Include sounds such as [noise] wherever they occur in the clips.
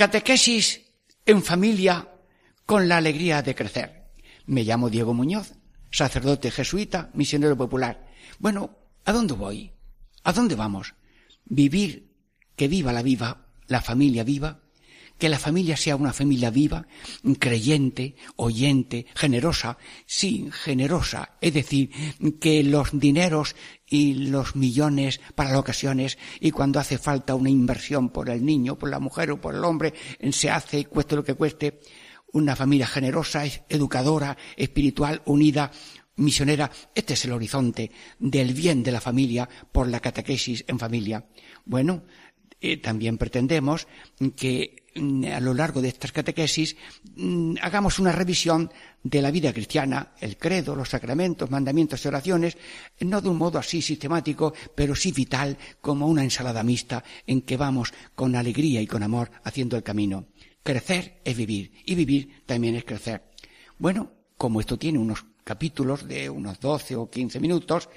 Catequesis en familia con la alegría de crecer. Me llamo Diego Muñoz, sacerdote jesuita, misionero popular. Bueno, ¿a dónde voy? ¿A dónde vamos? Vivir, que viva la viva, la familia viva, que la familia sea una familia viva, creyente, oyente, generosa, sí, generosa, es decir, que los dineros y los millones para las ocasiones y cuando hace falta una inversión por el niño, por la mujer o por el hombre, se hace, cueste lo que cueste, una familia generosa, educadora, espiritual, unida, misionera. Este es el horizonte del bien de la familia por la catequesis en familia. Bueno, eh, también pretendemos que a lo largo de estas catequesis mm, hagamos una revisión de la vida cristiana, el credo, los sacramentos, mandamientos y oraciones, no de un modo así sistemático, pero sí vital, como una ensalada mixta en que vamos con alegría y con amor haciendo el camino. Crecer es vivir y vivir también es crecer. Bueno, como esto tiene unos capítulos de unos 12 o 15 minutos,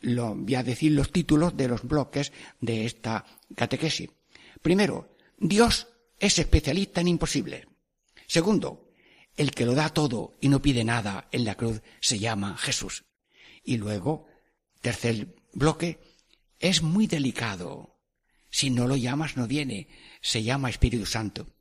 lo, voy a decir los títulos de los bloques de esta catequesis. Primero, Dios es especialista en imposible. Segundo, el que lo da todo y no pide nada en la cruz se llama Jesús. Y luego, tercer bloque, es muy delicado. Si no lo llamas no viene, se llama Espíritu Santo.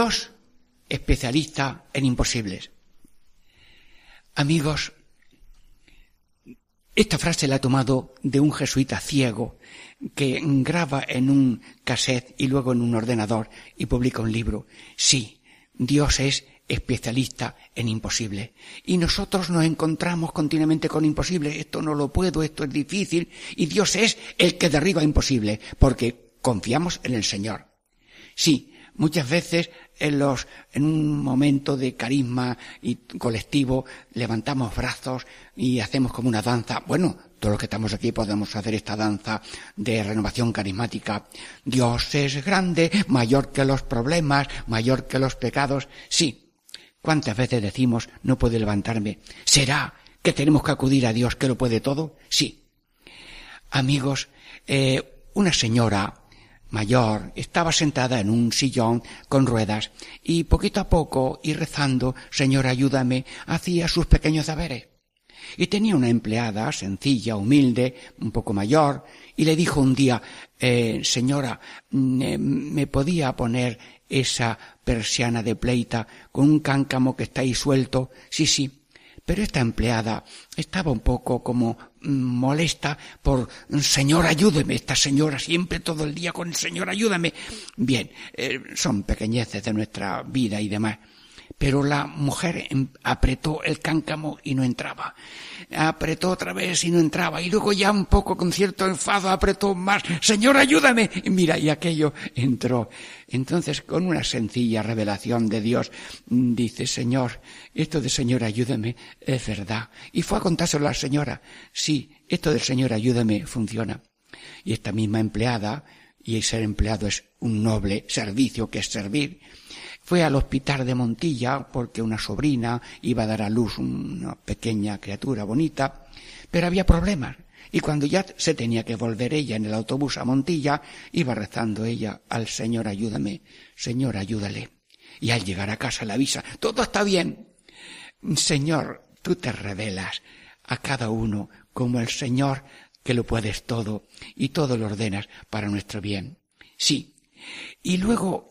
Dios especialista en imposibles. Amigos, esta frase la he tomado de un jesuita ciego que graba en un cassette y luego en un ordenador y publica un libro. Sí, Dios es especialista en imposible. Y nosotros nos encontramos continuamente con imposible. Esto no lo puedo, esto es difícil. Y Dios es el que derriba imposible, porque confiamos en el Señor. Sí, muchas veces en los, en un momento de carisma y colectivo, levantamos brazos y hacemos como una danza. Bueno, todos los que estamos aquí podemos hacer esta danza de renovación carismática. Dios es grande, mayor que los problemas, mayor que los pecados. Sí, ¿Cuántas veces decimos, no puedo levantarme? ¿Será que tenemos que acudir a Dios que lo puede todo? Sí. Amigos, eh, una señora mayor estaba sentada en un sillón con ruedas y poquito a poco y rezando, Señor, ayúdame, hacía sus pequeños deberes. Y tenía una empleada sencilla, humilde, un poco mayor, y le dijo un día, eh, señora, mm, eh, ¿me podía poner esa persiana de pleita con un cáncamo que está ahí suelto. Sí, sí. Pero esta empleada estaba un poco como molesta por Señor, ayúdeme. Esta señora siempre todo el día con Señor, ayúdame. Bien, eh, son pequeñeces de nuestra vida y demás pero la mujer em, apretó el cáncamo y no entraba. Apretó otra vez y no entraba. Y luego ya un poco con cierto enfado apretó más. Señor, ayúdame. Mira, y aquello entró. Entonces, con una sencilla revelación de Dios, dice, Señor, esto de Señor, ayúdame, es verdad. Y fue a contárselo a la señora. Sí, esto del Señor, ayúdame, funciona. Y esta misma empleada, y ser empleado es un noble servicio que es servir, fue al hospital de Montilla porque una sobrina iba a dar a luz una pequeña criatura bonita, pero había problemas. Y cuando ya se tenía que volver ella en el autobús a Montilla, iba rezando ella al Señor ayúdame, Señor ayúdale. Y al llegar a casa le avisa, todo está bien. Señor, tú te revelas a cada uno como el Señor que lo puedes todo y todo lo ordenas para nuestro bien. Sí. Y luego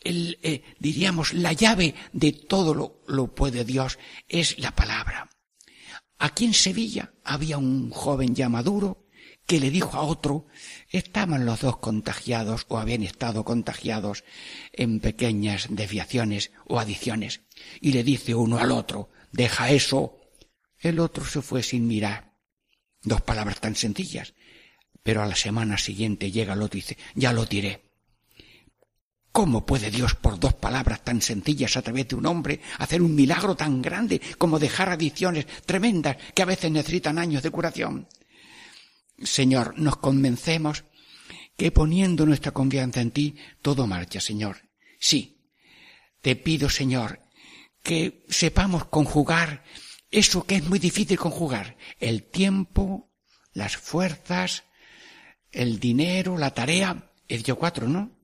el, eh, diríamos, la llave de todo lo, lo puede Dios es la palabra. Aquí en Sevilla había un joven ya maduro que le dijo a otro, estaban los dos contagiados o habían estado contagiados en pequeñas desviaciones o adiciones, y le dice uno al otro, deja eso. El otro se fue sin mirar. Dos palabras tan sencillas. Pero a la semana siguiente llega el otro y dice, ya lo tiré. ¿Cómo puede Dios, por dos palabras tan sencillas a través de un hombre, hacer un milagro tan grande como dejar adicciones tremendas que a veces necesitan años de curación? Señor, nos convencemos que poniendo nuestra confianza en ti, todo marcha, Señor. Sí, te pido, Señor, que sepamos conjugar eso que es muy difícil conjugar, el tiempo, las fuerzas, el dinero, la tarea, he dicho cuatro, ¿no?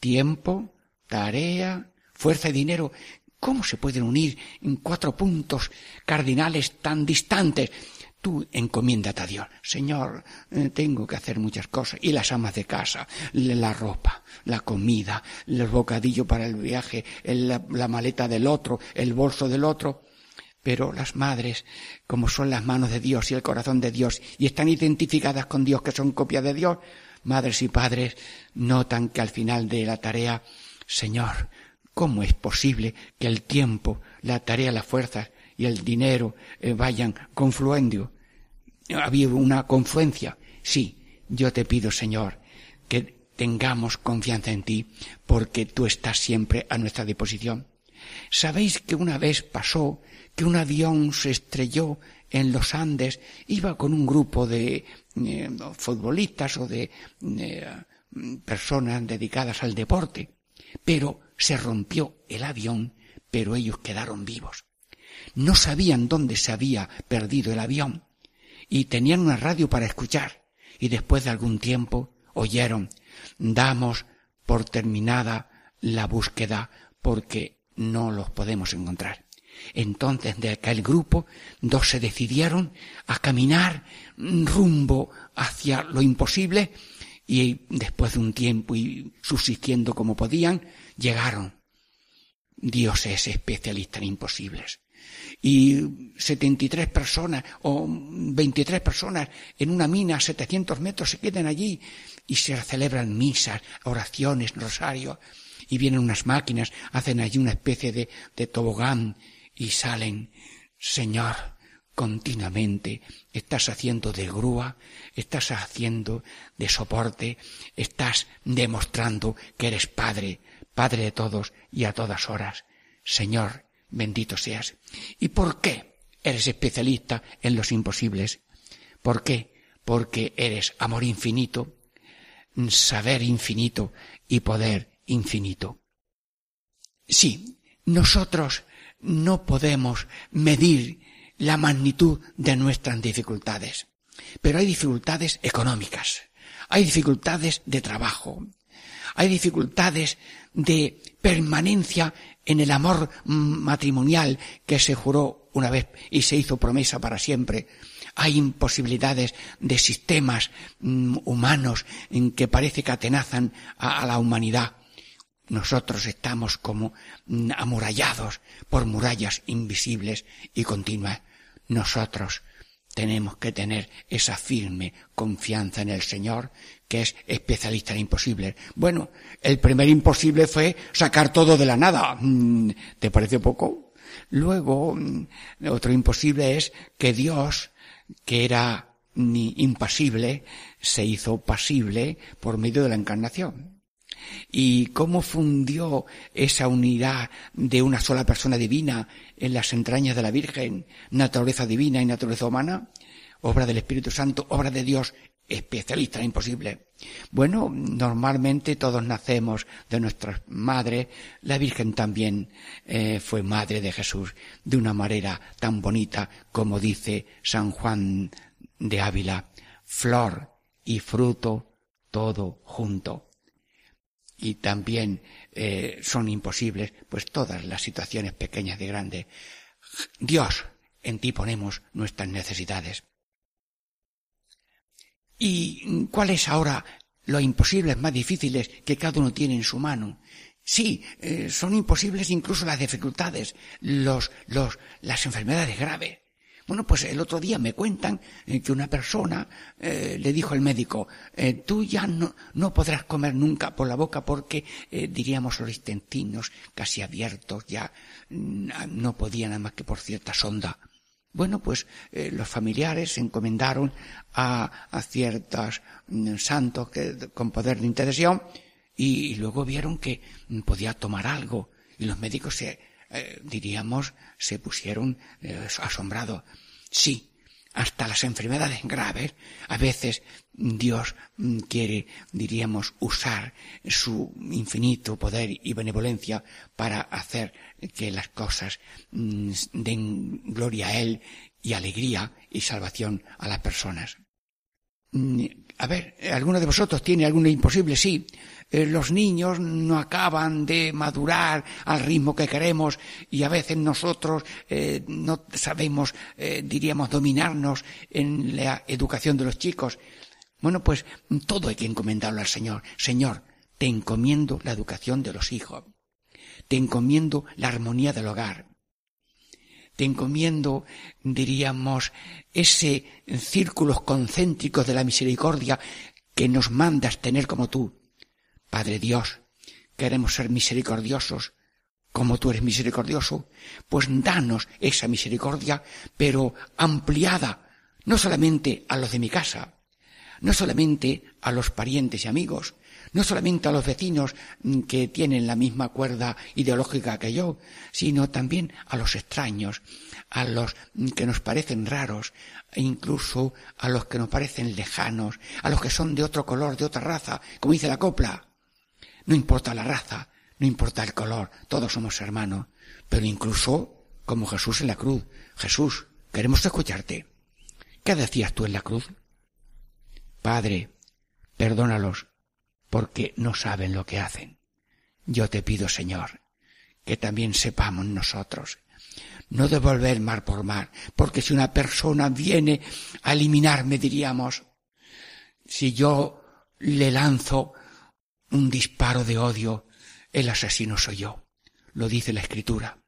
Tiempo, tarea, fuerza y dinero. ¿Cómo se pueden unir en cuatro puntos cardinales tan distantes? Tú encomiéndate a Dios. Señor, eh, tengo que hacer muchas cosas. Y las amas de casa, la ropa, la comida, el bocadillo para el viaje, la, la maleta del otro, el bolso del otro. Pero las madres, como son las manos de Dios y el corazón de Dios, y están identificadas con Dios, que son copia de Dios, madres y padres notan que al final de la tarea, Señor, ¿cómo es posible que el tiempo, la tarea, las fuerzas y el dinero eh, vayan confluendo? Había una confluencia. Sí, yo te pido, Señor, que tengamos confianza en ti, porque tú estás siempre a nuestra disposición. ¿Sabéis que una vez pasó que un avión se estrelló en los Andes, iba con un grupo de eh, futbolistas o de eh, personas dedicadas al deporte, pero se rompió el avión, pero ellos quedaron vivos. No sabían dónde se había perdido el avión y tenían una radio para escuchar y después de algún tiempo oyeron damos por terminada la búsqueda porque no los podemos encontrar. Entonces de aquel grupo dos se decidieron a caminar rumbo hacia lo imposible y después de un tiempo y subsistiendo como podían, llegaron Dios es especialista en imposibles. Y 73 personas o 23 personas en una mina a 700 metros se quedan allí y se celebran misas, oraciones, rosarios y vienen unas máquinas, hacen allí una especie de, de tobogán y salen. Señor, continuamente estás haciendo de grúa, estás haciendo de soporte, estás demostrando que eres Padre, Padre de todos y a todas horas. Señor, bendito seas. ¿Y por qué eres especialista en los imposibles? ¿Por qué? Porque eres amor infinito, saber infinito y poder infinito. Sí, nosotros no podemos medir la magnitud de nuestras dificultades, pero hay dificultades económicas, hay dificultades de trabajo, hay dificultades de permanencia en el amor matrimonial que se juró una vez y se hizo promesa para siempre. Hay imposibilidades de sistemas mm, humanos en que parece que atenazan a, la humanidad. Nosotros estamos como amurallados por murallas invisibles y continuas. Nosotros tenemos que tener esa firme confianza en el Señor, que es especialista en imposibles. Bueno, el primer imposible fue sacar todo de la nada. Mm, ¿Te parece poco? Luego, mm, otro imposible es que Dios, que era impasible, se hizo pasible por medio de la encarnación. ¿Y cómo fundió esa unidad de una sola persona divina en las entrañas de la Virgen, naturaleza divina y naturaleza humana? Obra del Espíritu Santo, obra de Dios, especialista imposible. Bueno, normalmente todos nacemos de nuestra madre. La Virgen también eh, fue madre de Jesús de una manera tan bonita como dice San Juan de Ávila. Flor y fruto todo junto y también eh, son imposibles pues todas las situaciones pequeñas y grandes. Dios, en ti ponemos nuestras necesidades. ¿Y cuáles ahora los imposibles más difíciles que cada uno tiene en su mano? Sí, eh, son imposibles incluso las dificultades, los, los, las enfermedades graves. Bueno, pues el otro día me cuentan eh, que una persona eh, le dijo al médico, eh, tú ya no, podrás comer nunca por la boca porque, diríamos, los intestinos casi abiertos ya mm, no podían nada más que por cierta sonda. Bueno, pues los familiares se encomendaron a, a ciertos mm, santos que, con poder de intercesión y, y, luego vieron que mm, podía tomar algo y los médicos se eh, diríamos, se pusieron eh, asombrados. Sí, hasta las enfermedades graves, a veces Dios mm, quiere, diríamos, usar su infinito poder y benevolencia para hacer que las cosas mm, den gloria a Él y alegría y salvación a las personas. Mm, a ver, ¿alguno de vosotros tiene alguno imposible? Sí. Eh, los niños no acaban de madurar al ritmo que queremos y a veces nosotros eh, no sabemos, eh, diríamos, dominarnos en la educación de los chicos. Bueno, pues todo hay que encomendarlo al Señor. Señor, te encomiendo la educación de los hijos. Te encomiendo la armonía del hogar. Te encomiendo, diríamos, ese círculos concéntricos de la misericordia que nos mandas tener como tú. Padre Dios, queremos ser misericordiosos como tú eres misericordioso, pues danos esa misericordia, pero ampliada, no solamente a los de mi casa, no solamente a los parientes y amigos, no solamente a los vecinos que tienen la misma cuerda ideológica que yo, sino también a los extraños, a los que nos parecen raros, e incluso a los que nos parecen lejanos, a los que son de otro color, de otra raza, como dice la copla. No importa la raza, no importa el color, todos somos hermanos. Pero incluso como Jesús en la cruz. Jesús, queremos escucharte. ¿Qué decías tú en la cruz? Padre, perdónalos, porque no saben lo que hacen. Yo te pido, Señor, que también sepamos nosotros no devolver mar por mar, porque si una persona viene a eliminarme, diríamos, si yo le lanzo un disparo de odio, el asesino soy yo. Lo dice la escritura.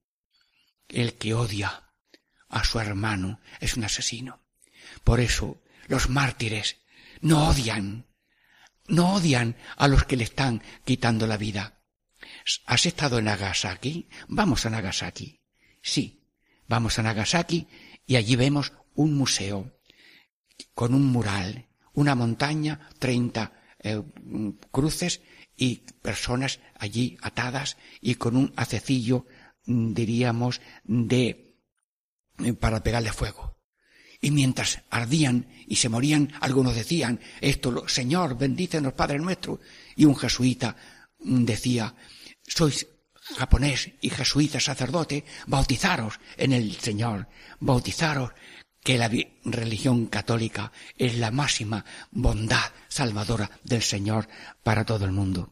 El que odia a su hermano es un asesino. Por eso los mártires no odian, no odian a los que le están quitando la vida. ¿Has estado en Nagasaki? Vamos a Nagasaki. Sí, vamos a Nagasaki y allí vemos un museo con un mural, una montaña, treinta eh, cruces y personas allí atadas y con un acecillo, mm, diríamos, de eh, para pegarle fuego. Y mientras ardían y se morían, algunos decían, esto, Señor, bendícenos, Padre nuestro. Y un jesuita mm, decía, sois japonés y jesuita sacerdote, bautizaros en el Señor, bautizaros que la religión católica es la máxima bondad salvadora del Señor para todo el mundo.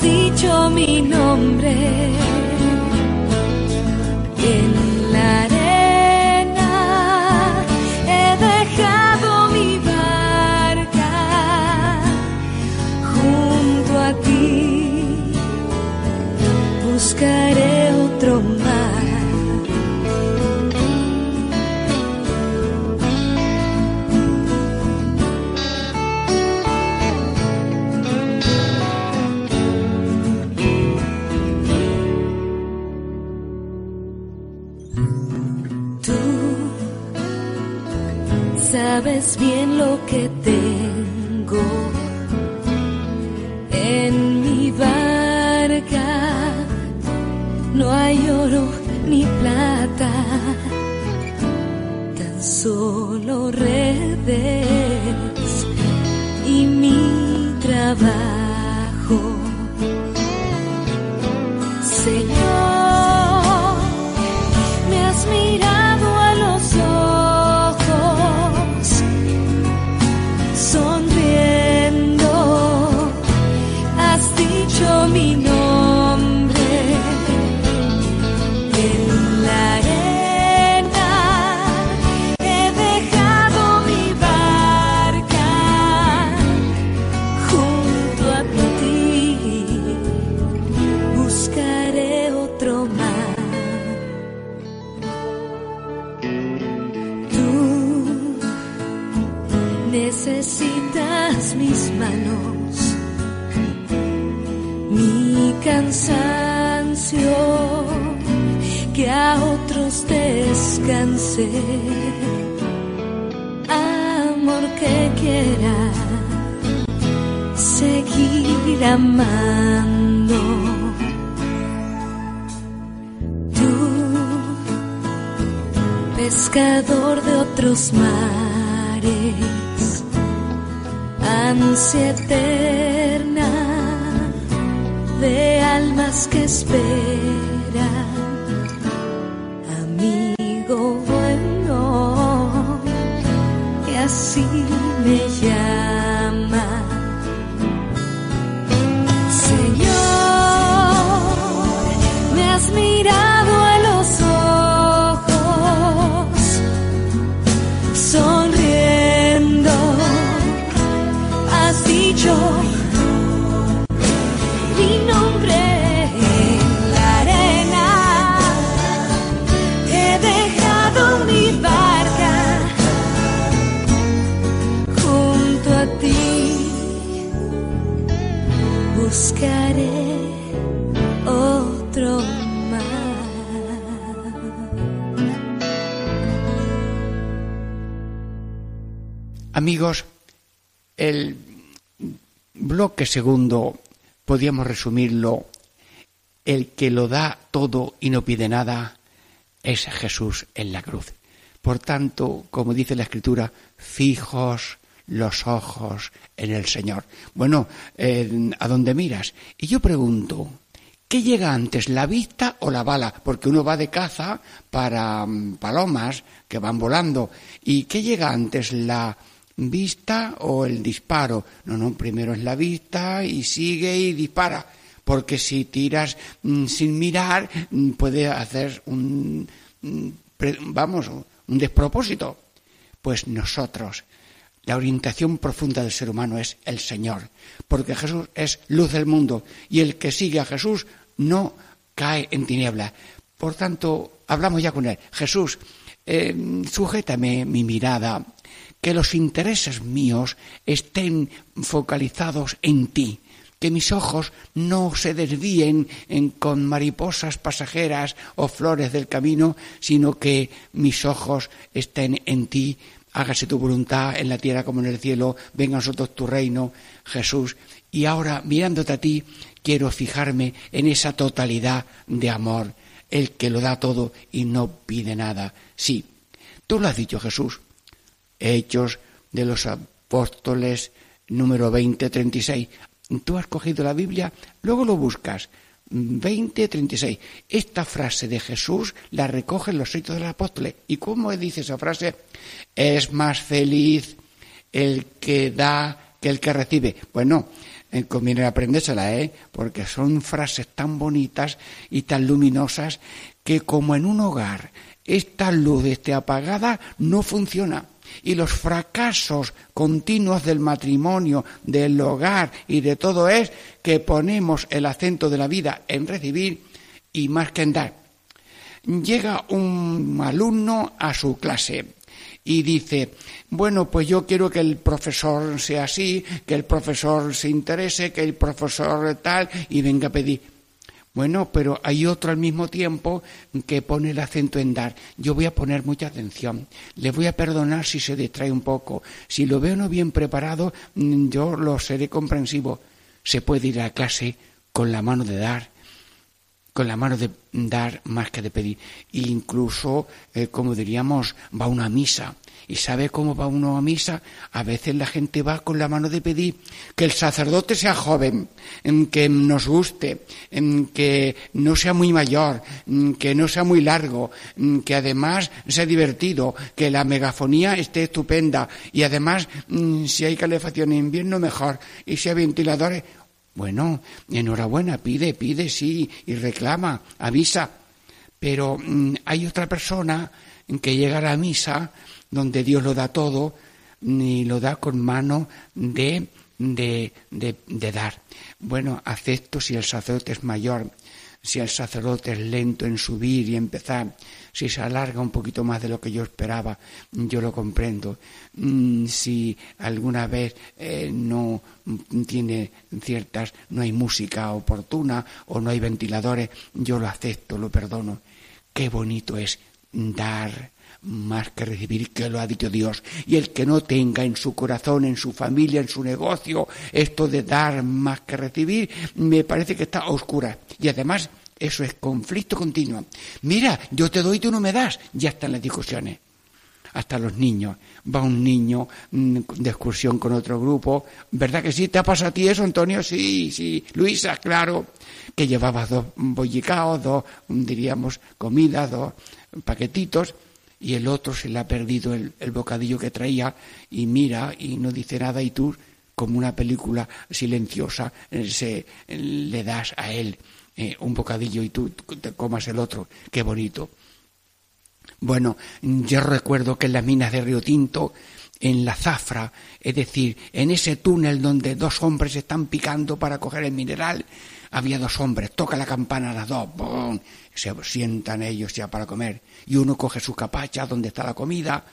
dicho mi nombre. Sabes bien lo que tengo en mi barca. No hay oro ni plata, tan solo redes y mi trabajo. Amando. Tú pescador de otros mares, ansia eterna de almas que esperan, amigo bueno, que así me el bloque segundo, podríamos resumirlo, el que lo da todo y no pide nada es Jesús en la cruz. Por tanto, como dice la Escritura, fijos los ojos en el Señor. Bueno, ¿a dónde miras? Y yo pregunto, ¿qué llega antes, la vista o la bala? Porque uno va de caza para mm, palomas que van volando. ¿Y qué llega antes, la vista o el disparo? No, no, primero es la vista y sigue y dispara. Porque si tiras mm, sin mirar, mm, puede hacer un, vamos, un despropósito. Pues nosotros, la orientación profunda del ser humano es el Señor, porque Jesús es luz del mundo y el que sigue a Jesús no cae en tiniebla. Por tanto, hablamos ya con él. Jesús, eh, sujétame mi mirada, que los intereses míos estén focalizados en ti, que mis ojos no se desvíen con mariposas pasajeras o flores del camino, sino que mis ojos estén en ti. Hágase tu voluntad en la tierra como en el cielo, venga a nosotros tu reino, Jesús. Y ahora, mirándote a ti, quiero fijarme en esa totalidad de amor, el que lo da todo y no pide nada. Sí, tú lo has dicho, Jesús. Hechos de los Apóstoles, número 20, 36 tú has cogido la Biblia, luego lo buscas. 20, 36. Esta frase de Jesús la recogen los hechos del apóstol. ¿Y cómo dice esa frase? Es más feliz el que da que el que recibe. Bueno, eh, conviene aprendérsela, ¿eh? Porque son frases tan bonitas y tan luminosas que como en un hogar esta luz esté apagada, no funciona y los fracasos continuos del matrimonio, del hogar y de todo es que ponemos el acento de la vida en recibir y más que en dar. Llega un alumno a su clase y dice, bueno, pues yo quiero que el profesor sea así, que el profesor se interese, que el profesor tal, y venga a pedir. Bueno, pero hay otro al mismo tiempo que pone el acento en dar. Yo voy a poner mucha atención. Le voy a perdonar si se distrae un poco. Si lo veo no bien preparado, mm, yo lo seré comprensivo. Se puede ir a clase con la mano de dar, con la mano de dar más que de pedir. Incluso, eh, como diríamos, va a una misa ¿Y sabe cómo va uno a misa? A veces la gente va con la mano de pedir que el sacerdote sea joven, que nos guste, que no sea muy mayor, que no sea muy largo, que además sea divertido, que la megafonía esté estupenda y además mm, si hay calefacción en invierno mejor y si hay ventiladores, bueno, enhorabuena, pide, pide, sí, y reclama, avisa. Pero mm, hay otra persona que llega a la misa donde Dios lo da todo, ni lo da con mano de, de, de, dar. Bueno, acepto si el sacerdote es mayor, si el sacerdote es lento en subir y empezar, si se alarga un poquito más de lo que yo esperaba, yo lo comprendo. Mm, si alguna vez eh, no tiene ciertas, no hay música oportuna o no hay ventiladores, yo lo acepto, lo perdono. Qué bonito es dar más que recibir, que lo ha dicho Dios. Y el que no tenga en su corazón, en su familia, en su negocio, esto de dar más que recibir, me parece que está oscura. Y además, eso es conflicto continuo. Mira, yo te doy, tú no me das. Ya están las discusiones. Hasta los niños. Va un niño mm, de excursión con otro grupo. ¿Verdad que sí? ¿Te ha pasado a ti eso, Antonio? Sí, sí. Luisa, claro. Que llevaba dos bollicaos, dos, diríamos, comidas, dos paquetitos y el otro se le ha perdido el, bocadillo que traía y mira y no dice nada y tú, como una película silenciosa, eh, se, le das a él eh, un bocadillo y tú te comas el otro. Qué bonito. Bueno, yo recuerdo que en las minas de Río Tinto, en la zafra, es decir, en ese túnel donde dos hombres están picando para coger el mineral, había dos hombres, toca la campana a las dos, se sientan ellos ya para comer, y uno coge su capacha donde está la comida,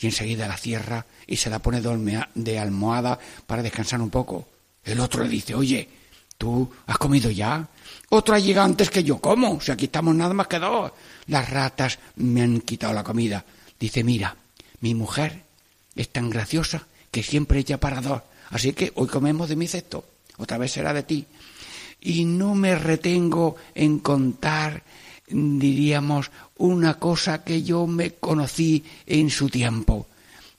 y enseguida la cierra y se la pone de almohada para descansar un poco. El otro le dice, oye, ¿tú has comido ya? Otro ha llegado antes que yo. ¿Cómo? Si aquí estamos nada más que dos. Las ratas me han quitado la comida. Dice, mira, mi mujer es tan graciosa que siempre echa para dos. Así que hoy comemos de mi cesto, otra vez será de ti. Y no me retengo en contar, diríamos, una cosa que yo me conocí en su tiempo.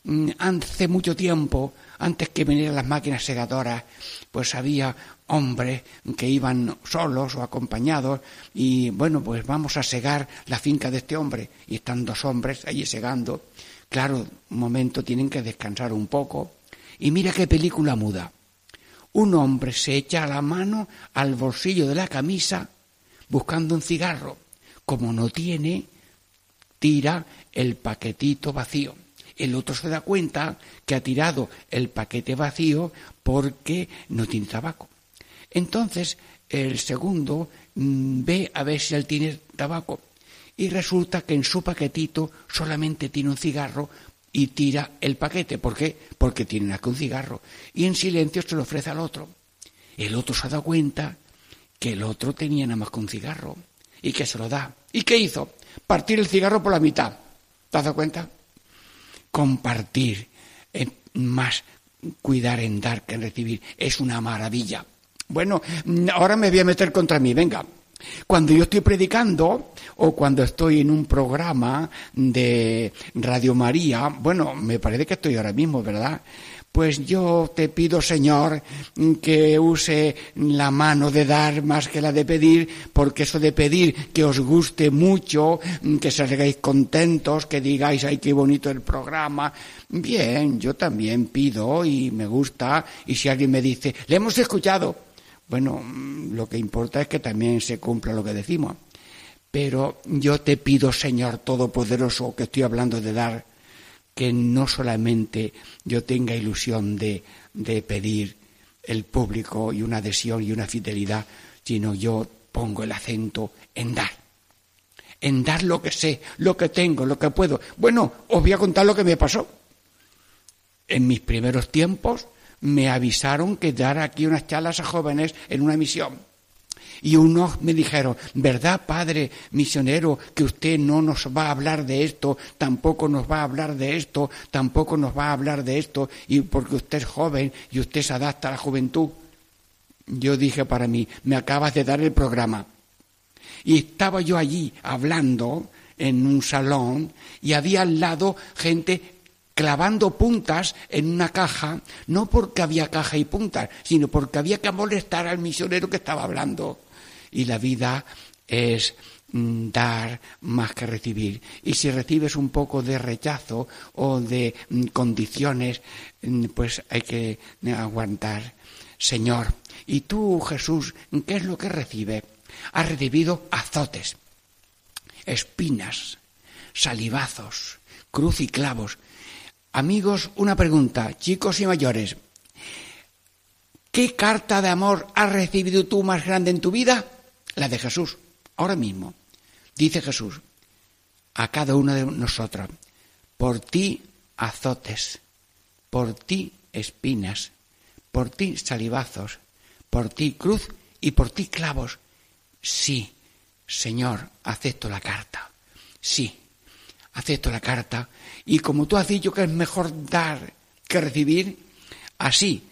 Mm, hace mucho tiempo, antes que vinieran las máquinas segadoras, pues había hombres que iban solos o acompañados y bueno, pues vamos a segar la finca de este hombre y están dos hombres allí segando. Claro, un momento tienen que descansar un poco. Y mira qué película muda. Un hombre se echa la mano al bolsillo de la camisa buscando un cigarro. Como no tiene, tira el paquetito vacío. El otro se da cuenta que ha tirado el paquete vacío porque no tiene tabaco. Entonces el segundo mm, ve a ver si él tiene tabaco y resulta que en su paquetito solamente tiene un cigarro y tira el paquete. ¿Por qué? Porque tiene aquí un cigarro. Y en silencio se lo ofrece al otro. El otro se ha dado cuenta que el otro tenía nada más que un cigarro y que se lo da. ¿Y qué hizo? Partir el cigarro por la mitad. ¿Te has dado cuenta? Compartir, eh, más cuidar en dar que en recibir, es una maravilla. Bueno, ahora me voy a meter contra mí, venga. Cuando yo estoy predicando o cuando estoy en un programa de Radio María, bueno, me parece que estoy ahora mismo, ¿verdad? Pues yo te pido, Señor, que use la mano de dar más que la de pedir, porque eso de pedir que os guste mucho, que salgáis contentos, que digáis, ay, qué bonito el programa. Bien, yo también pido y me gusta, y si alguien me dice, le hemos escuchado, bueno, lo que importa es que también se cumpla lo que decimos. Pero yo te pido, Señor Todopoderoso, que estoy hablando de dar, que no solamente yo tenga ilusión de, de pedir el público y una adhesión y una fidelidad, sino yo pongo el acento en dar. En dar lo que sé, lo que tengo, lo que puedo. Bueno, os voy a contar lo que me pasó. En mis primeros tiempos me avisaron que dar aquí unas charlas a jóvenes en una misión. Y unos me dijeron, ¿verdad, padre misionero, que usted no nos va a hablar de esto, tampoco nos va a hablar de esto, tampoco nos va a hablar de esto, y porque usted es joven y usted se adapta a la juventud? Yo dije para mí, me acabas de dar el programa. Y estaba yo allí hablando en un salón y había al lado gente clavando puntas en una caja, no porque había caja y puntas, sino porque había que molestar al misionero que estaba hablando. Y la vida es mm, dar más que recibir. Y si recibes un poco de rechazo o de mm, condiciones, mm, pues hay que aguantar. Señor, ¿y tú, Jesús, qué es lo que recibe? Has recibido azotes, espinas, salivazos, cruz y clavos. Amigos, una pregunta, chicos y mayores. ¿Qué carta de amor has recibido tú más grande en tu vida? La de Jesús, ahora mismo. Dice Jesús a cada uno de nosotros, por ti azotes, por ti espinas, por ti salivazos, por ti cruz y por ti clavos. Sí, Señor, acepto la carta. Sí, acepto la carta y como tú has dicho que es mejor dar que recibir, así,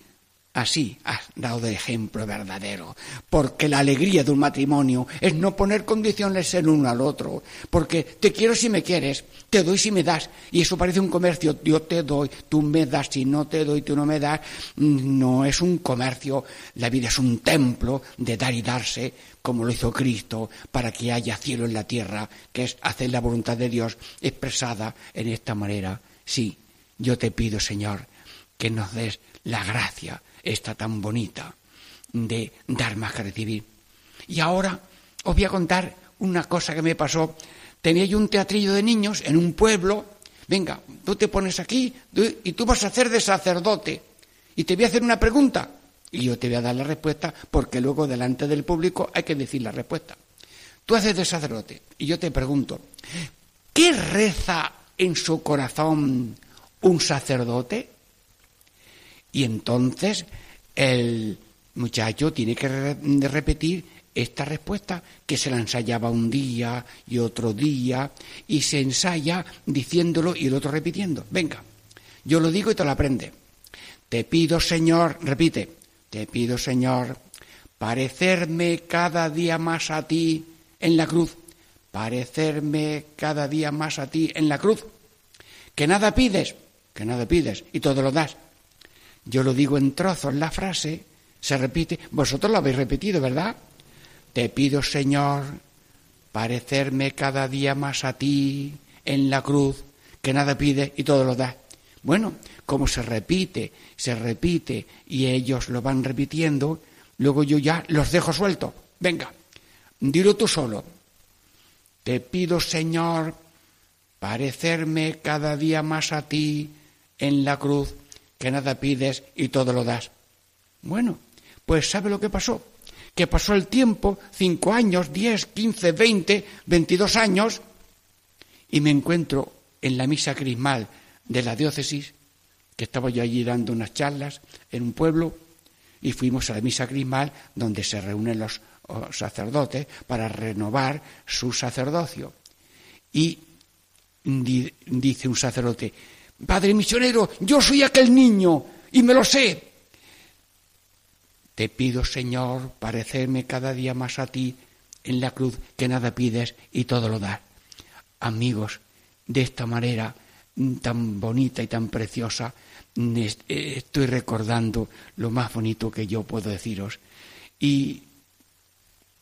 así has dado de ejemplo verdadero. Porque la alegría de un matrimonio es no poner condiciones en uno al otro. Porque te quiero si me quieres, te doy si me das. Y eso parece un comercio. Yo te doy, tú me das, si no te doy, tú no me das. No es un comercio. La vida es un templo de dar y darse como lo hizo Cristo, para que haya cielo en la tierra, que es hacer la voluntad de Dios expresada en esta manera. Sí, yo te pido, Señor, que nos des la gracia, esta tan bonita, de dar más que recibir. Y ahora os voy a contar una cosa que me pasó. Tenía yo un teatrillo de niños en un pueblo. Venga, tú te pones aquí y tú vas a hacer de sacerdote. Y te voy a hacer una pregunta. Y yo te voy a dar la respuesta porque luego delante del público hay que decir la respuesta. Tú haces de sacerdote y yo te pregunto, ¿qué reza en su corazón un sacerdote? Y entonces el muchacho tiene que repetir esta respuesta que se la ensayaba un día y otro día y se ensaya diciéndolo y el otro repitiendo. Venga, yo lo digo y te lo aprende. Te pido, Señor, repite, te pido, Señor, parecerme cada día más a ti en la cruz, parecerme cada día más a ti en la cruz. Que nada pides, que nada pides y todo lo das. Yo lo digo en trozos, la frase se repite, vosotros lo habéis repetido, ¿verdad? Te pido, Señor, parecerme cada día más a ti en la cruz, que nada pide y todo lo da. Bueno, como se repite, se repite y ellos lo van repitiendo, luego yo ya los dejo sueltos. Venga, dilo tú solo. Te pido, Señor, parecerme cada día más a ti en la cruz, que nada pides y todo lo das. Bueno, pues ¿sabe lo que pasó? Que pasó el tiempo, cinco años, diez, quince, veinte, veintidós años, y me encuentro en la misa crismal de la diócesis, que estaba yo allí dando unas charlas en un pueblo, y fuimos a la misa crismal donde se reúnen los oh, sacerdotes para renovar su sacerdocio. Y dice un sacerdote, Padre misionero, yo soy aquel niño y me lo sé. Te pido, Señor, parecerme cada día más a ti en la cruz, que nada pides y todo lo das. Amigos, de esta manera tan bonita y tan preciosa, eh, estoy recordando lo más bonito que yo puedo deciros. Y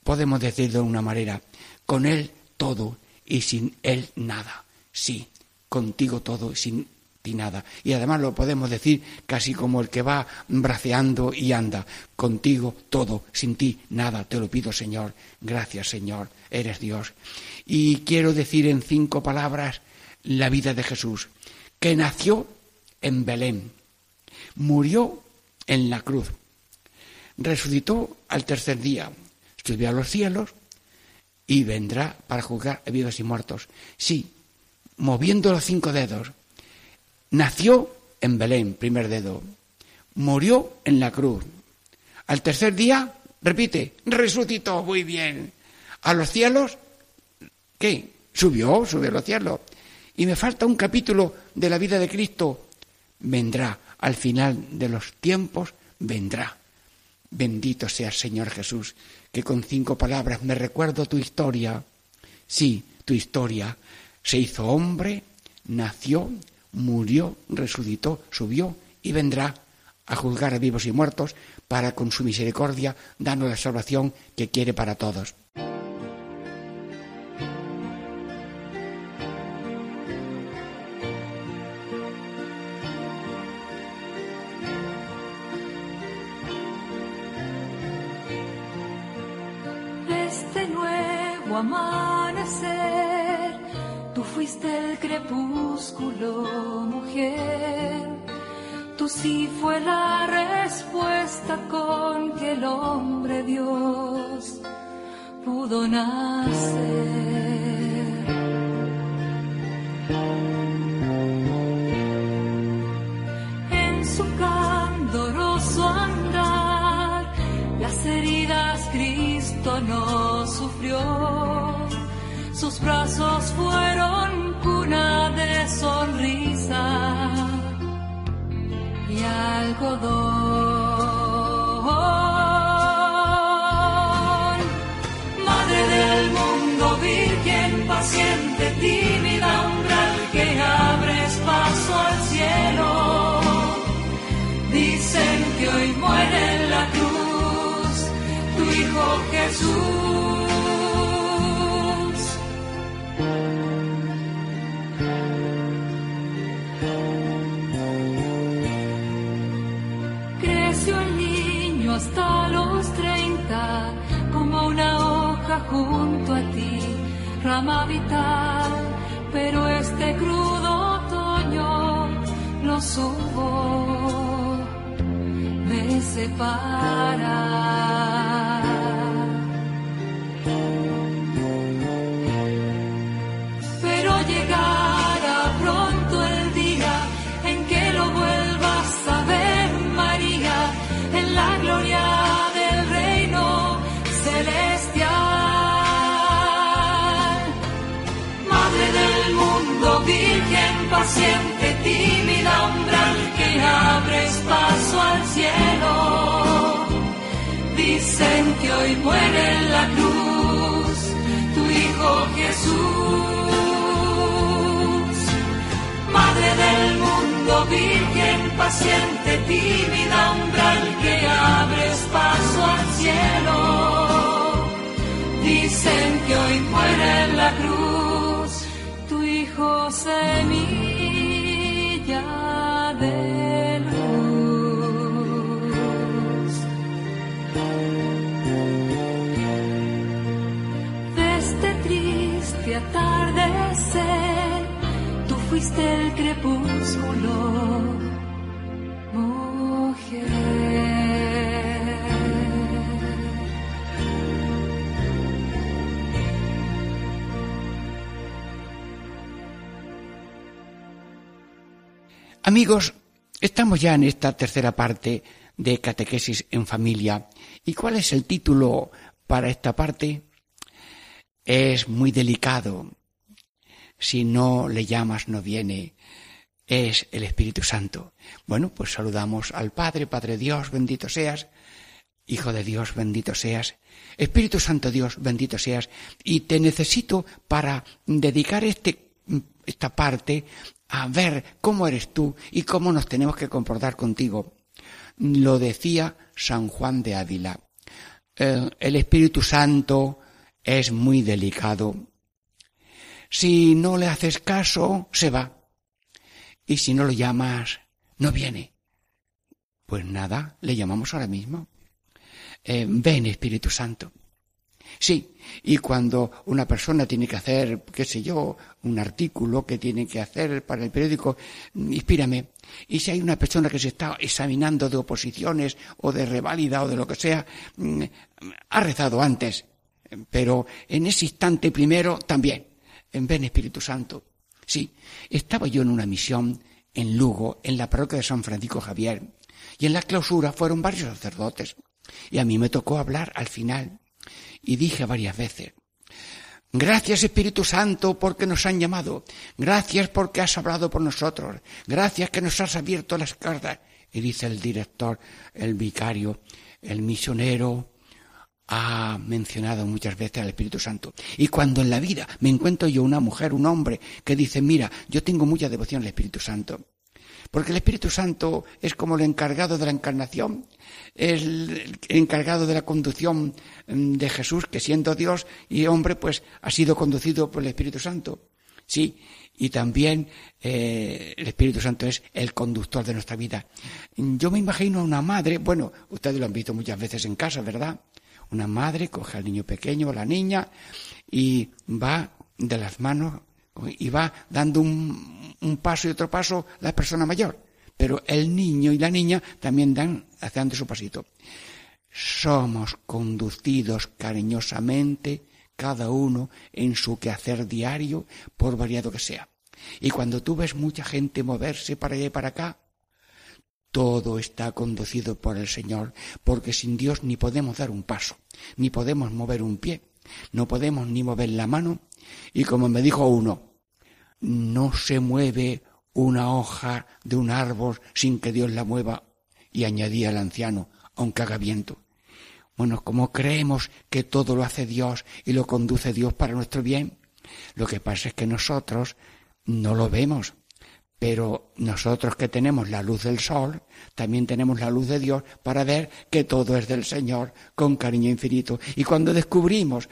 podemos decir de una manera, con Él todo y sin Él nada. Sí, contigo todo y sin ti nada. Y además lo podemos decir casi como el que va braceando y anda. Contigo todo, sin ti nada. Te lo pido, Señor. Gracias, Señor. Eres Dios. Y quiero decir en cinco palabras la vida de Jesús, que nació en Belén, murió en la cruz, resucitó al tercer día, subió a los cielos y vendrá para juzgar a vivos y muertos. Sí, moviendo los cinco dedos. Nació en Belén, primer dedo. Murió en la cruz. Al tercer día, repite, resucitó, muy bien. A los cielos, ¿qué? Subió, subió a los cielos y me falta un capítulo de la vida de Cristo, vendrá al final de los tiempos, vendrá. Bendito sea el Señor Jesús, que con cinco palabras me recuerdo tu historia. Sí, tu historia. Se hizo hombre, nació, murió, resucitó, subió y vendrá a juzgar a vivos y muertos para con su misericordia darnos la salvación que quiere para todos. Algodón. Madre del mundo, virgen paciente, tímida umbral que abres paso al cielo. Dicen que hoy muere en la cruz tu Hijo Jesús. Junto a ti, rama vital, pero este crudo otoño lo subo, me separa. Paciente, tímida, umbral que abres paso al cielo. Dicen que hoy muere en la cruz tu Hijo Jesús. Madre del mundo, Virgen paciente, tímida umbral que abres paso al cielo. Dicen que hoy muere en la cruz tu Hijo semilla el crepúsculo. Amigos, estamos ya en esta tercera parte de catequesis en familia. ¿Y cuál es el título para esta parte? Es muy delicado. Si no le llamas, no viene. Es el Espíritu Santo. Bueno, pues saludamos al Padre, Padre Dios, bendito seas. Hijo de Dios, bendito seas. Espíritu Santo Dios, bendito seas. Y te necesito para dedicar este, esta parte a ver cómo eres tú y cómo nos tenemos que comportar contigo. Lo decía San Juan de Ávila. Eh, el Espíritu Santo es muy delicado. Si no le haces caso, se va. Y si no lo llamas, no viene. Pues nada, le llamamos ahora mismo. Eh, ven, Espíritu Santo. Sí, y cuando una persona tiene que hacer, qué sé yo, un artículo que tiene que hacer para el periódico, inspírame. Y si hay una persona que se está examinando de oposiciones o de reválida o de lo que sea, mm, ha rezado antes, pero en ese instante primero también. En ven Espíritu Santo. Sí, estaba yo en una misión en Lugo, en la parroquia de San Francisco Javier, y en la clausura fueron varios sacerdotes. Y a mí me tocó hablar al final. Y dije varias veces, Gracias Espíritu Santo porque nos han llamado. Gracias porque has hablado por nosotros. Gracias que nos has abierto las cartas. Y dice el director, el vicario, el misionero, ha mencionado muchas veces al Espíritu Santo. Y cuando en la vida me encuentro yo una mujer, un hombre, que dice, mira, yo tengo mucha devoción al Espíritu Santo. Porque el Espíritu Santo es como el encargado de la encarnación, es el encargado de la conducción de Jesús, que siendo Dios y hombre, pues ha sido conducido por el Espíritu Santo. Sí, y también eh, el Espíritu Santo es el conductor de nuestra vida. Yo me imagino a una madre, bueno, ustedes lo han visto muchas veces en casa, ¿verdad? Una madre coge al niño pequeño o la niña y va de las manos y va dando un, paso y otro paso la persona mayor. Pero el niño y la niña también dan, haciendo su pasito. Somos conducidos cariñosamente, cada uno en su quehacer diario, por variado que sea. Y cuando tú ves mucha gente moverse para allá y para acá, todo está conducido por el Señor, porque sin Dios ni podemos dar un paso, ni podemos mover un pie, no podemos ni mover la mano, y como me dijo uno, no se mueve una hoja de un árbol sin que Dios la mueva, y añadía el anciano, aunque haga viento. Bueno, como creemos que todo lo hace Dios y lo conduce Dios para nuestro bien, lo que pasa es que nosotros no lo vemos, pero nosotros que tenemos la luz del sol, también tenemos la luz de Dios para ver que todo es del Señor con cariño infinito. Y cuando descubrimos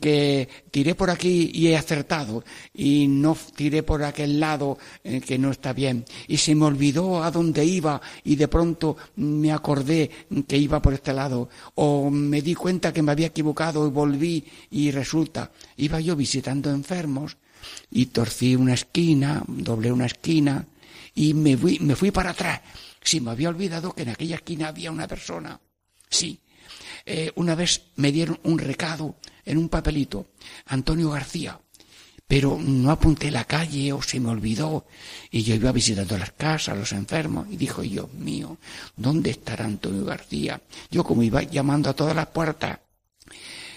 que tiré por aquí y he acertado y no tiré por aquel lado eh, que no está bien y se me olvidó a dónde iba y de pronto me acordé que iba por este lado o me di cuenta que me había equivocado y volví y resulta, iba yo visitando enfermos y torcí una esquina, doblé una esquina y me fui, me fui para atrás. Sí, me había olvidado que en aquella esquina había una persona. Sí. Eh, una vez me dieron un recado en un papelito, Antonio García, pero no apunté la calle o se me olvidó y yo iba visitando las casas, los enfermos y dijo, Dios mío, ¿dónde estará Antonio García? Yo como iba llamando a todas las puertas,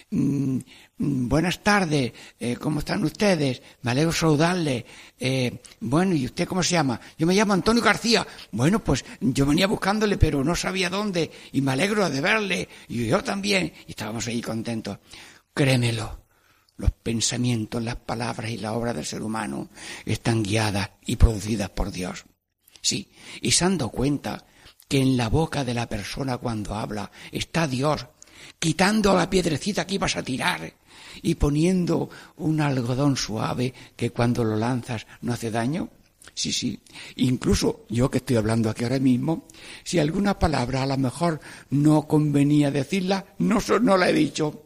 mm, buenas tardes, eh, ¿cómo están ustedes? Me alegro saludarle. Eh, bueno, ¿y usted cómo se llama? Yo me llamo Antonio García. Bueno, pues yo venía buscándole, pero no sabía dónde, y me alegro de verle, y yo también, y estábamos ahí contentos. Créemelo, los pensamientos, las palabras y la obra del ser humano están guiadas y producidas por Dios. Sí, y se han dado cuenta que en la boca de la persona cuando habla está Dios, quitando la piedrecita que ibas a tirar y poniendo un algodón suave que cuando lo lanzas no hace daño. Sí, sí. Incluso yo que estoy hablando aquí ahora mismo, si alguna palabra a lo mejor no convenía decirla, no, no la he dicho.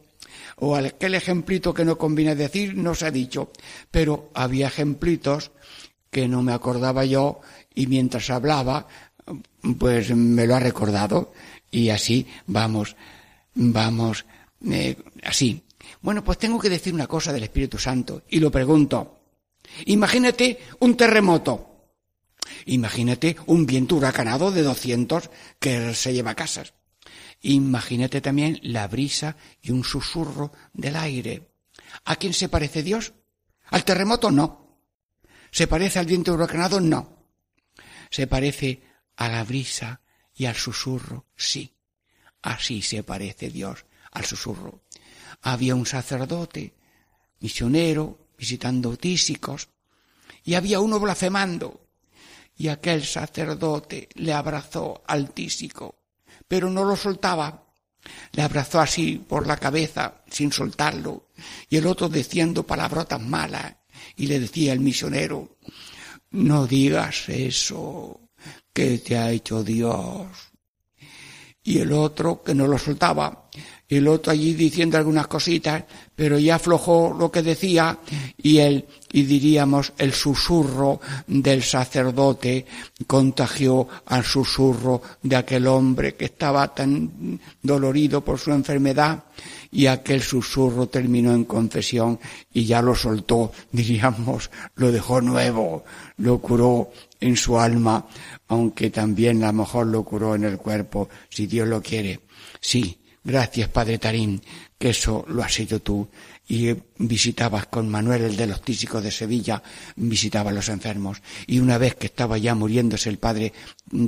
O aquel ejemplito que no conviene decir, no se ha dicho. Pero había ejemplitos que no me acordaba yo y mientras hablaba, pues me lo ha recordado y así vamos, vamos, eh, así. Bueno, pues tengo que decir una cosa del Espíritu Santo y lo pregunto. Imagínate un terremoto. Imagínate un viento huracanado de 200 que se lleva a casas. Imagínate también la brisa y un susurro del aire. ¿A quién se parece Dios? ¿Al terremoto? No. ¿Se parece al viento huracanado? No. ¿Se parece a la brisa y al susurro? Sí. Así se parece Dios al susurro. Había un sacerdote, misionero, visitando tísicos, y había uno blasfemando, y aquel sacerdote le abrazó al tísico, pero no lo soltaba. Le abrazó así por la cabeza, sin soltarlo, y el otro diciendo palabrotas malas, y le decía el misionero, no digas eso, que te ha hecho Dios. Y el otro que no lo soltaba, el otro allí diciendo algunas cositas, pero ya aflojó lo que decía y él, y diríamos, el susurro del sacerdote contagió al susurro de aquel hombre que estaba tan dolorido por su enfermedad y aquel susurro terminó en confesión y ya lo soltó, [laughs] diríamos, lo dejó nuevo, lo curó en su alma, aunque también a lo mejor lo curó en el cuerpo, si Dios lo quiere. Sí, gracias Padre Tarín, que eso lo has hecho tú. Y visitabas con Manuel, el de los tísicos de Sevilla, visitaba a los enfermos. Y una vez que estaba ya muriéndose el Padre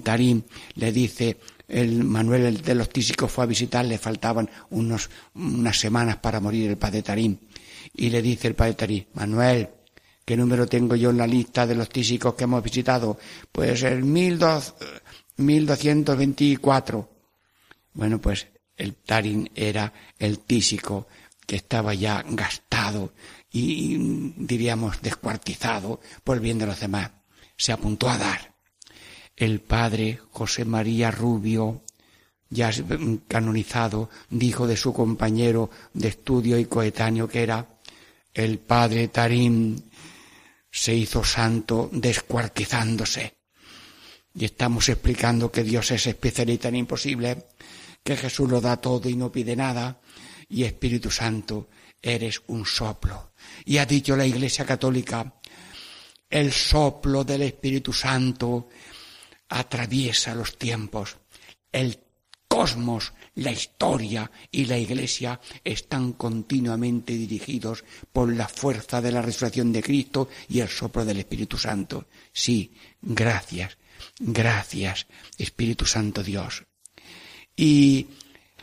Tarín, le dice, el Manuel el de los tísicos fue a visitar, le faltaban unos, unas semanas para morir el Padre Tarín. Y le dice el Padre Tarín, Manuel, ¿Qué número tengo yo en la lista de los tísicos que hemos visitado? Pues el 1224. Bueno, pues el Tarín era el tísico que estaba ya gastado y, diríamos, descuartizado por el bien de los demás. Se apuntó a dar. El padre José María Rubio, ya canonizado, dijo de su compañero de estudio y coetáneo que era el padre Tarín se hizo santo descuartizándose. Y estamos explicando que Dios es especial y tan imposible, que Jesús lo da todo y no pide nada, y Espíritu Santo, eres un soplo. Y ha dicho la Iglesia Católica, el soplo del Espíritu Santo atraviesa los tiempos. El cosmos, la historia y la Iglesia están continuamente dirigidos por la fuerza de la resurrección de Cristo y el soplo del Espíritu Santo. Sí, gracias, gracias, Espíritu Santo Dios. Y,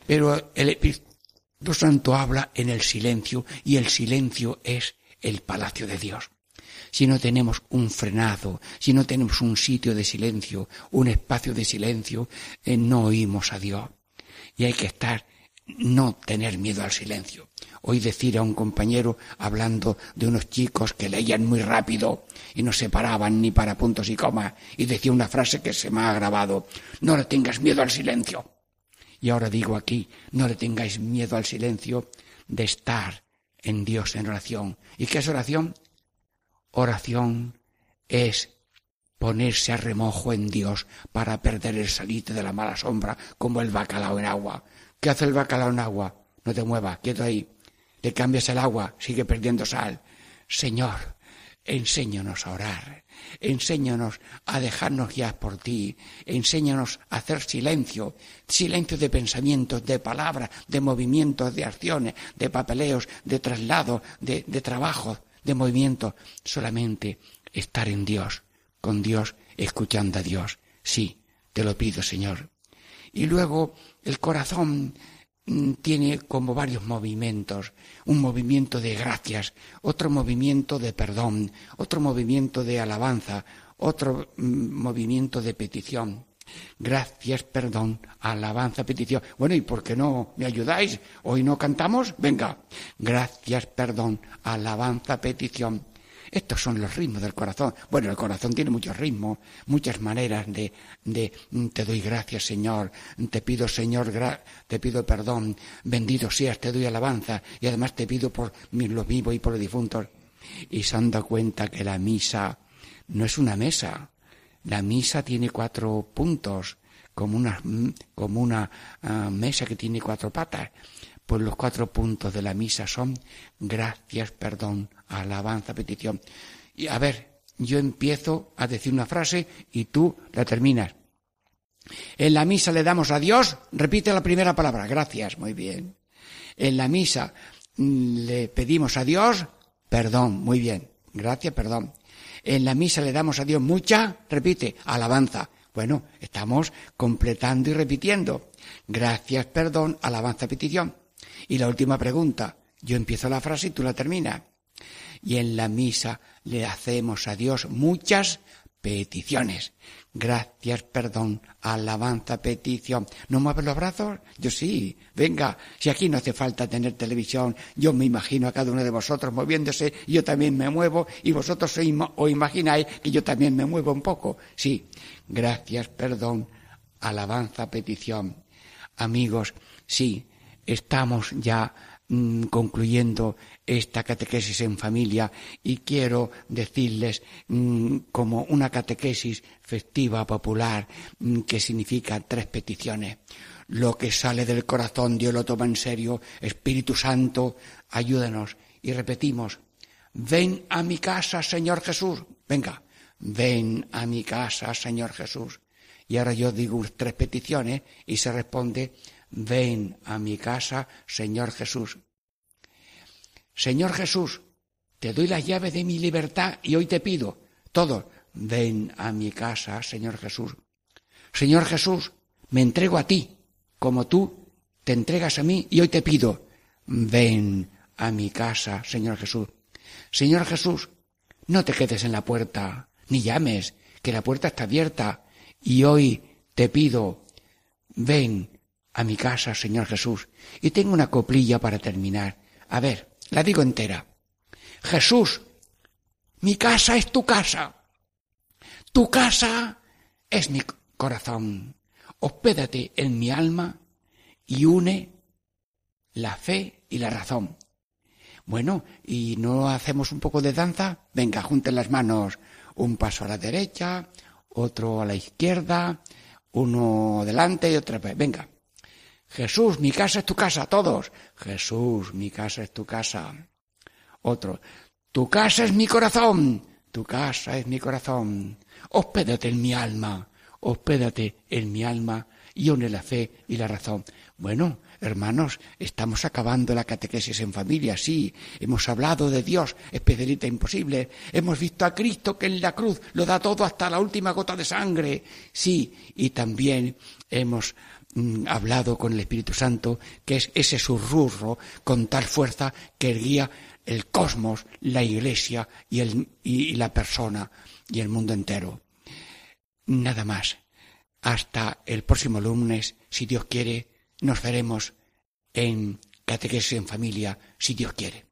pero el Espíritu Santo habla en el silencio y el silencio es el palacio de Dios si no tenemos un frenado, si no tenemos un sitio de silencio, un espacio de silencio, eh, no oímos a Dios. Y hay que estar, no tener miedo al silencio. Hoy decir a un compañero hablando de unos chicos que leían muy rápido y no se paraban ni para puntos y comas y decía una frase que se me ha grabado, no le tengas miedo al silencio. Y ahora digo aquí, no le tengáis miedo al silencio de estar en Dios en oración. ¿Y qué es oración? Oración es ponerse a remojo en Dios para perder el salite de la mala sombra como el bacalao en agua. ¿Qué hace el bacalao en agua? No te muevas, quieto ahí. Le cambias el agua, sigue perdiendo sal. Señor, enséñanos a orar, enséñanos a dejarnos guiar por ti, enséñanos a hacer silencio, silencio de pensamientos, de palabras, de movimientos, de acciones, de papeleos, de traslados, de, de trabajos, de movimientos, solamente estar en Dios, con Dios, escuchando a Dios. Sí, te lo pido, Señor. Y luego el corazón mm, tiene como varios movimientos, un movimiento de gracias, otro movimiento de perdón, otro movimiento de alabanza, otro mm, movimiento de petición. Gracias, perdón, alabanza, petición. Bueno, ¿y por qué no me ayudáis? Hoy no cantamos. Venga. Gracias, perdón, alabanza, petición. Estos son los ritmos del corazón. Bueno, el corazón tiene muchos ritmos, muchas maneras de, mm, te doy gracias, Señor, te pido, Señor, te pido perdón, bendito seas, te doy alabanza y además te pido por los vivos y por los difuntos. Y se han dado cuenta que la misa no es una mesa. La misa tiene cuatro puntos, como una, mm, como una ah, mesa que tiene cuatro patas. Pues los cuatro puntos de la misa son gracias, perdón, alabanza, petición. Y a ver, yo empiezo a decir una frase y tú la terminas. En la misa le damos a Dios, repite la primera palabra, gracias, muy bien. En la misa mm, le pedimos a Dios perdón, muy bien, gracias, perdón. En la misa le damos a Dios mucha, repite, alabanza. Bueno, estamos completando y repitiendo. Gracias, perdón, alabanza, petición. Y la última pregunta. Yo empiezo la frase y tú la terminas. Y en la misa le hacemos a Dios muchas peticiones. Gracias, perdón, alabanza, petición. ¿No mueves los brazos? Yo sí. Venga, si aquí no hace falta tener televisión, yo me imagino a cada uno de vosotros moviéndose, yo también me muevo, y vosotros os imagináis que yo también me muevo un poco. Sí. Gracias, perdón, alabanza, petición. Amigos, sí, estamos ya mm, concluyendo esta catequesis en familia y quiero decirles mm, como una catequesis festiva, popular, mm, que significa tres peticiones. Lo que sale del corazón Dios lo toma en serio. Espíritu Santo, ayúdanos. Y repetimos, ven a mi casa, Señor Jesús. Venga, ven a mi casa, Señor Jesús. Y ahora yo digo tres peticiones y se responde, ven a mi casa, Señor Jesús. Señor Jesús, te doy las llaves de mi libertad y hoy te pido, todo, ven a mi casa, Señor Jesús. Señor Jesús, me entrego a ti, como tú te entregas a mí y hoy te pido, ven a mi casa, Señor Jesús. Señor Jesús, no te quedes en la puerta, ni llames, que la puerta está abierta y hoy te pido, ven a mi casa, Señor Jesús. Y tengo una coplilla para terminar. A ver, la digo entera. Jesús, mi casa es tu casa. Tu casa es mi corazón. Hospédate en mi alma y une la fe y la razón. Bueno, ¿y no hacemos un poco de danza? Venga, junten las manos. Un paso a la derecha, otro a la izquierda, uno delante y otra vez. Venga. Jesús, mi casa es tu casa, todos. Jesús, mi casa es tu casa. Otro, tu casa es mi corazón, tu casa es mi corazón. Hospédate en mi alma, hospédate en mi alma y une la fe y la razón. Bueno, hermanos, estamos acabando la catequesis en familia, sí. Hemos hablado de Dios, especialita imposible. Hemos visto a Cristo que en la cruz lo da todo hasta la última gota de sangre, sí. Y también hemos hablado con el Espíritu Santo, que es ese susurro con tal fuerza que guía el cosmos, la iglesia y, el, y la persona y el mundo entero. Nada más. Hasta el próximo lunes, si Dios quiere, nos veremos en Catequesis en Familia, si Dios quiere.